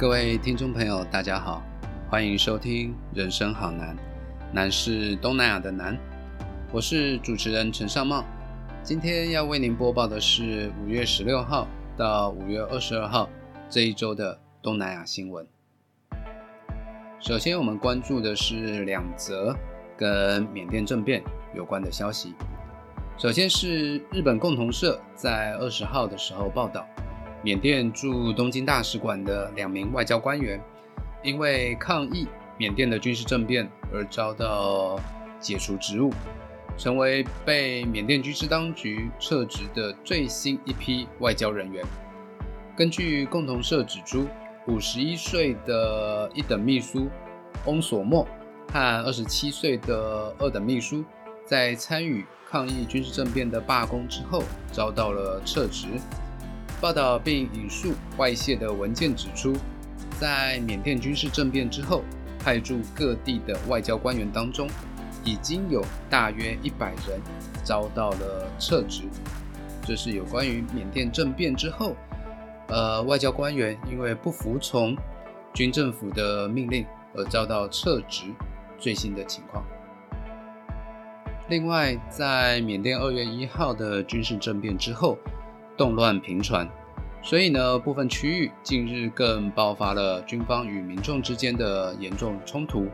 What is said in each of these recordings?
各位听众朋友，大家好，欢迎收听《人生好难》，难是东南亚的难。我是主持人陈尚茂，今天要为您播报的是五月十六号到五月二十二号这一周的东南亚新闻。首先，我们关注的是两则跟缅甸政变有关的消息。首先是日本共同社在二十号的时候报道。缅甸驻东京大使馆的两名外交官员，因为抗议缅甸的军事政变而遭到解除职务，成为被缅甸军事当局撤职的最新一批外交人员。根据共同社指出，五十一岁的一等秘书翁索莫和二十七岁的二等秘书，在参与抗议军事政变的罢工之后，遭到了撤职。报道并引述外泄的文件指出，在缅甸军事政变之后，派驻各地的外交官员当中，已经有大约一百人遭到了撤职。这是有关于缅甸政变之后，呃，外交官员因为不服从军政府的命令而遭到撤职最新的情况。另外，在缅甸二月一号的军事政变之后。动乱频传，所以呢，部分区域近日更爆发了军方与民众之间的严重冲突。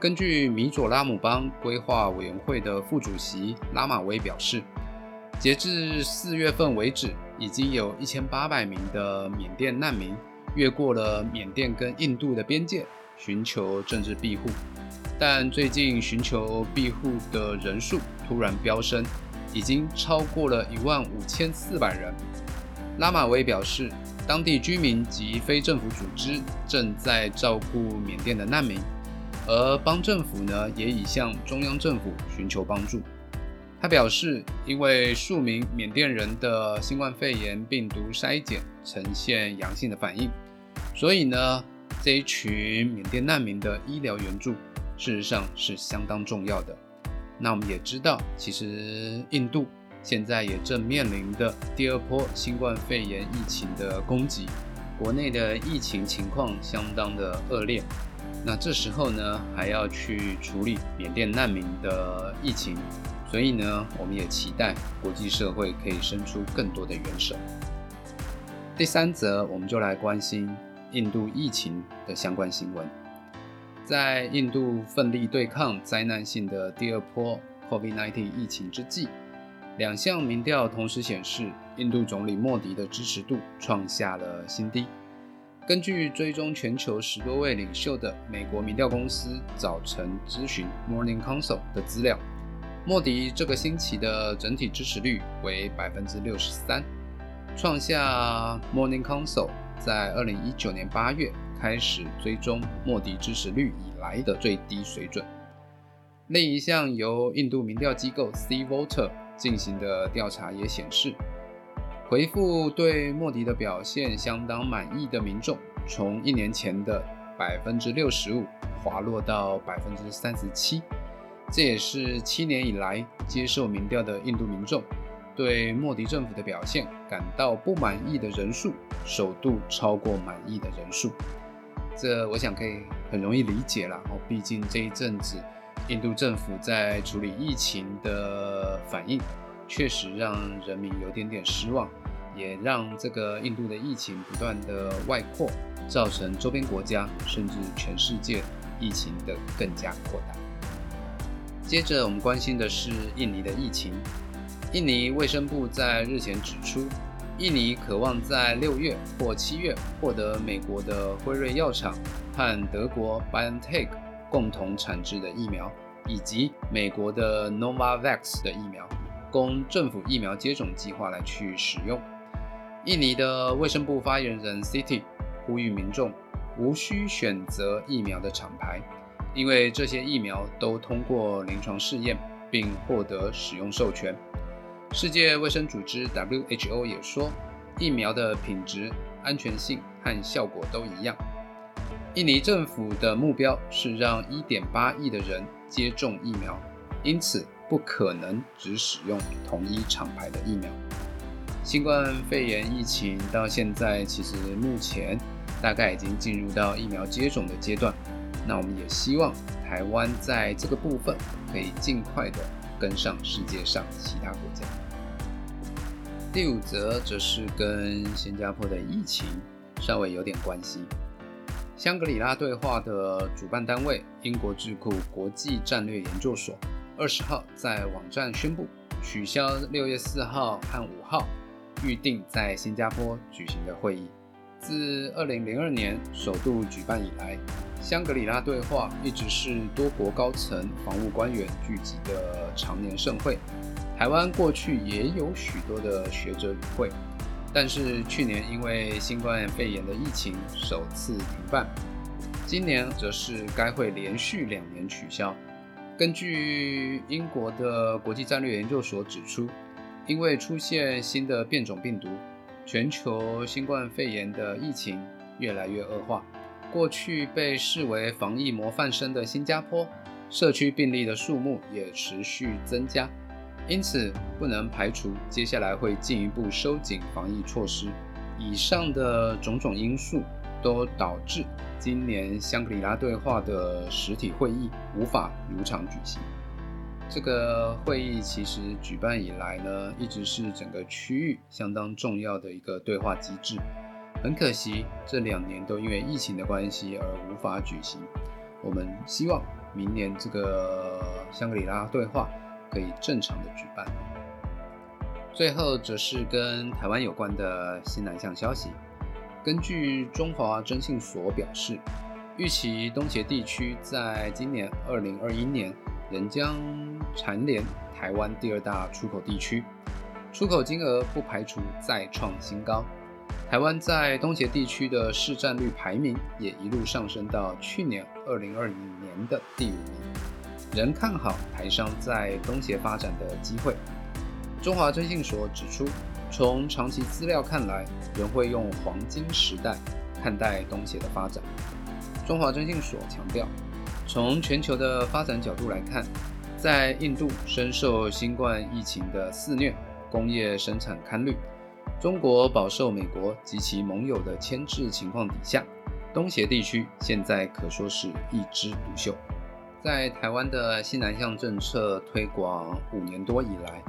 根据米佐拉姆邦规划委员会的副主席拉马威表示，截至四月份为止，已经有一千八百名的缅甸难民越过了缅甸跟印度的边界，寻求政治庇护。但最近寻求庇护的人数突然飙升。已经超过了一万五千四百人。拉马威表示，当地居民及非政府组织正在照顾缅甸的难民，而邦政府呢也已向中央政府寻求帮助。他表示，因为数名缅甸人的新冠肺炎病毒筛检呈现阳性的反应，所以呢这一群缅甸难民的医疗援助事实上是相当重要的。那我们也知道，其实印度现在也正面临的第二波新冠肺炎疫情的攻击，国内的疫情情况相当的恶劣。那这时候呢，还要去处理缅甸难民的疫情，所以呢，我们也期待国际社会可以伸出更多的援手。第三则，我们就来关心印度疫情的相关新闻。在印度奋力对抗灾难性的第二波 COVID-19 疫情之际，两项民调同时显示，印度总理莫迪的支持度创下了新低。根据追踪全球十多位领袖的美国民调公司早晨咨询 Morning Consult 的资料，莫迪这个星期的整体支持率为百分之六十三，创下 Morning Consult 在二零一九年八月。开始追踪莫迪支持率以来的最低水准。另一项由印度民调机构 C Voter 进行的调查也显示，回复对莫迪的表现相当满意的民众，从一年前的百分之六十五滑落到百分之三十七。这也是七年以来接受民调的印度民众对莫迪政府的表现感到不满意的人数，首度超过满意的人数。这我想可以很容易理解了哦，毕竟这一阵子印度政府在处理疫情的反应，确实让人民有点点失望，也让这个印度的疫情不断的外扩，造成周边国家甚至全世界疫情的更加扩大。接着我们关心的是印尼的疫情，印尼卫生部在日前指出。印尼渴望在六月或七月获得美国的辉瑞药厂和德国 BioNTech 共同产制的疫苗，以及美国的 Novavax 的疫苗，供政府疫苗接种计划来去使用。印尼的卫生部发言人 City 呼吁民众无需选择疫苗的厂牌，因为这些疫苗都通过临床试验并获得使用授权。世界卫生组织 （WHO） 也说，疫苗的品质、安全性和效果都一样。印尼政府的目标是让1.8亿的人接种疫苗，因此不可能只使用同一厂牌的疫苗。新冠肺炎疫情到现在，其实目前大概已经进入到疫苗接种的阶段。那我们也希望台湾在这个部分可以尽快的跟上世界上其他国家。第五则则是跟新加坡的疫情稍微有点关系。香格里拉对话的主办单位英国智库国际战略研究所，二十号在网站宣布取消六月四号和五号预定在新加坡举行的会议。自二零零二年首度举办以来，香格里拉对话一直是多国高层防务官员聚集的常年盛会。台湾过去也有许多的学者与会。但是去年因为新冠肺炎的疫情首次停办，今年则是该会连续两年取消。根据英国的国际战略研究所指出，因为出现新的变种病毒，全球新冠肺炎的疫情越来越恶化。过去被视为防疫模范生的新加坡，社区病例的数目也持续增加。因此，不能排除接下来会进一步收紧防疫措施。以上的种种因素都导致今年香格里拉对话的实体会议无法如常举行。这个会议其实举办以来呢，一直是整个区域相当重要的一个对话机制。很可惜，这两年都因为疫情的关系而无法举行。我们希望明年这个香格里拉对话。可以正常的举办。最后则是跟台湾有关的新南向消息。根据中华征信所表示，预期东协地区在今年二零二一年仍将蝉联台湾第二大出口地区，出口金额不排除再创新高。台湾在东协地区的市占率排名也一路上升到去年二零二零年的第五名。仍看好台商在东协发展的机会。中华征信所指出，从长期资料看来，仍会用黄金时代看待东协的发展。中华征信所强调，从全球的发展角度来看，在印度深受新冠疫情的肆虐，工业生产堪虑，中国饱受美国及其盟友的牵制情况底下，东协地区现在可说是一枝独秀。在台湾的西南向政策推广五年多以来，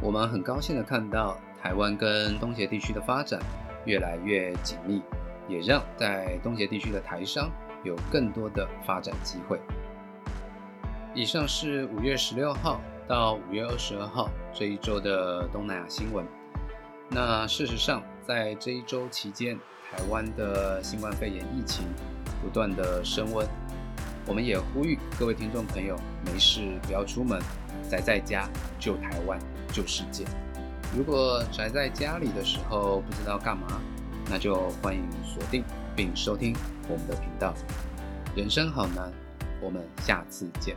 我们很高兴的看到台湾跟东协地区的发展越来越紧密，也让在东协地区的台商有更多的发展机会。以上是五月十六号到五月二十二号这一周的东南亚新闻。那事实上，在这一周期间，台湾的新冠肺炎疫情不断的升温。我们也呼吁各位听众朋友，没事不要出门，宅在家救台湾、救世界。如果宅在家里的时候不知道干嘛，那就欢迎锁定并收听我们的频道。人生好难，我们下次见。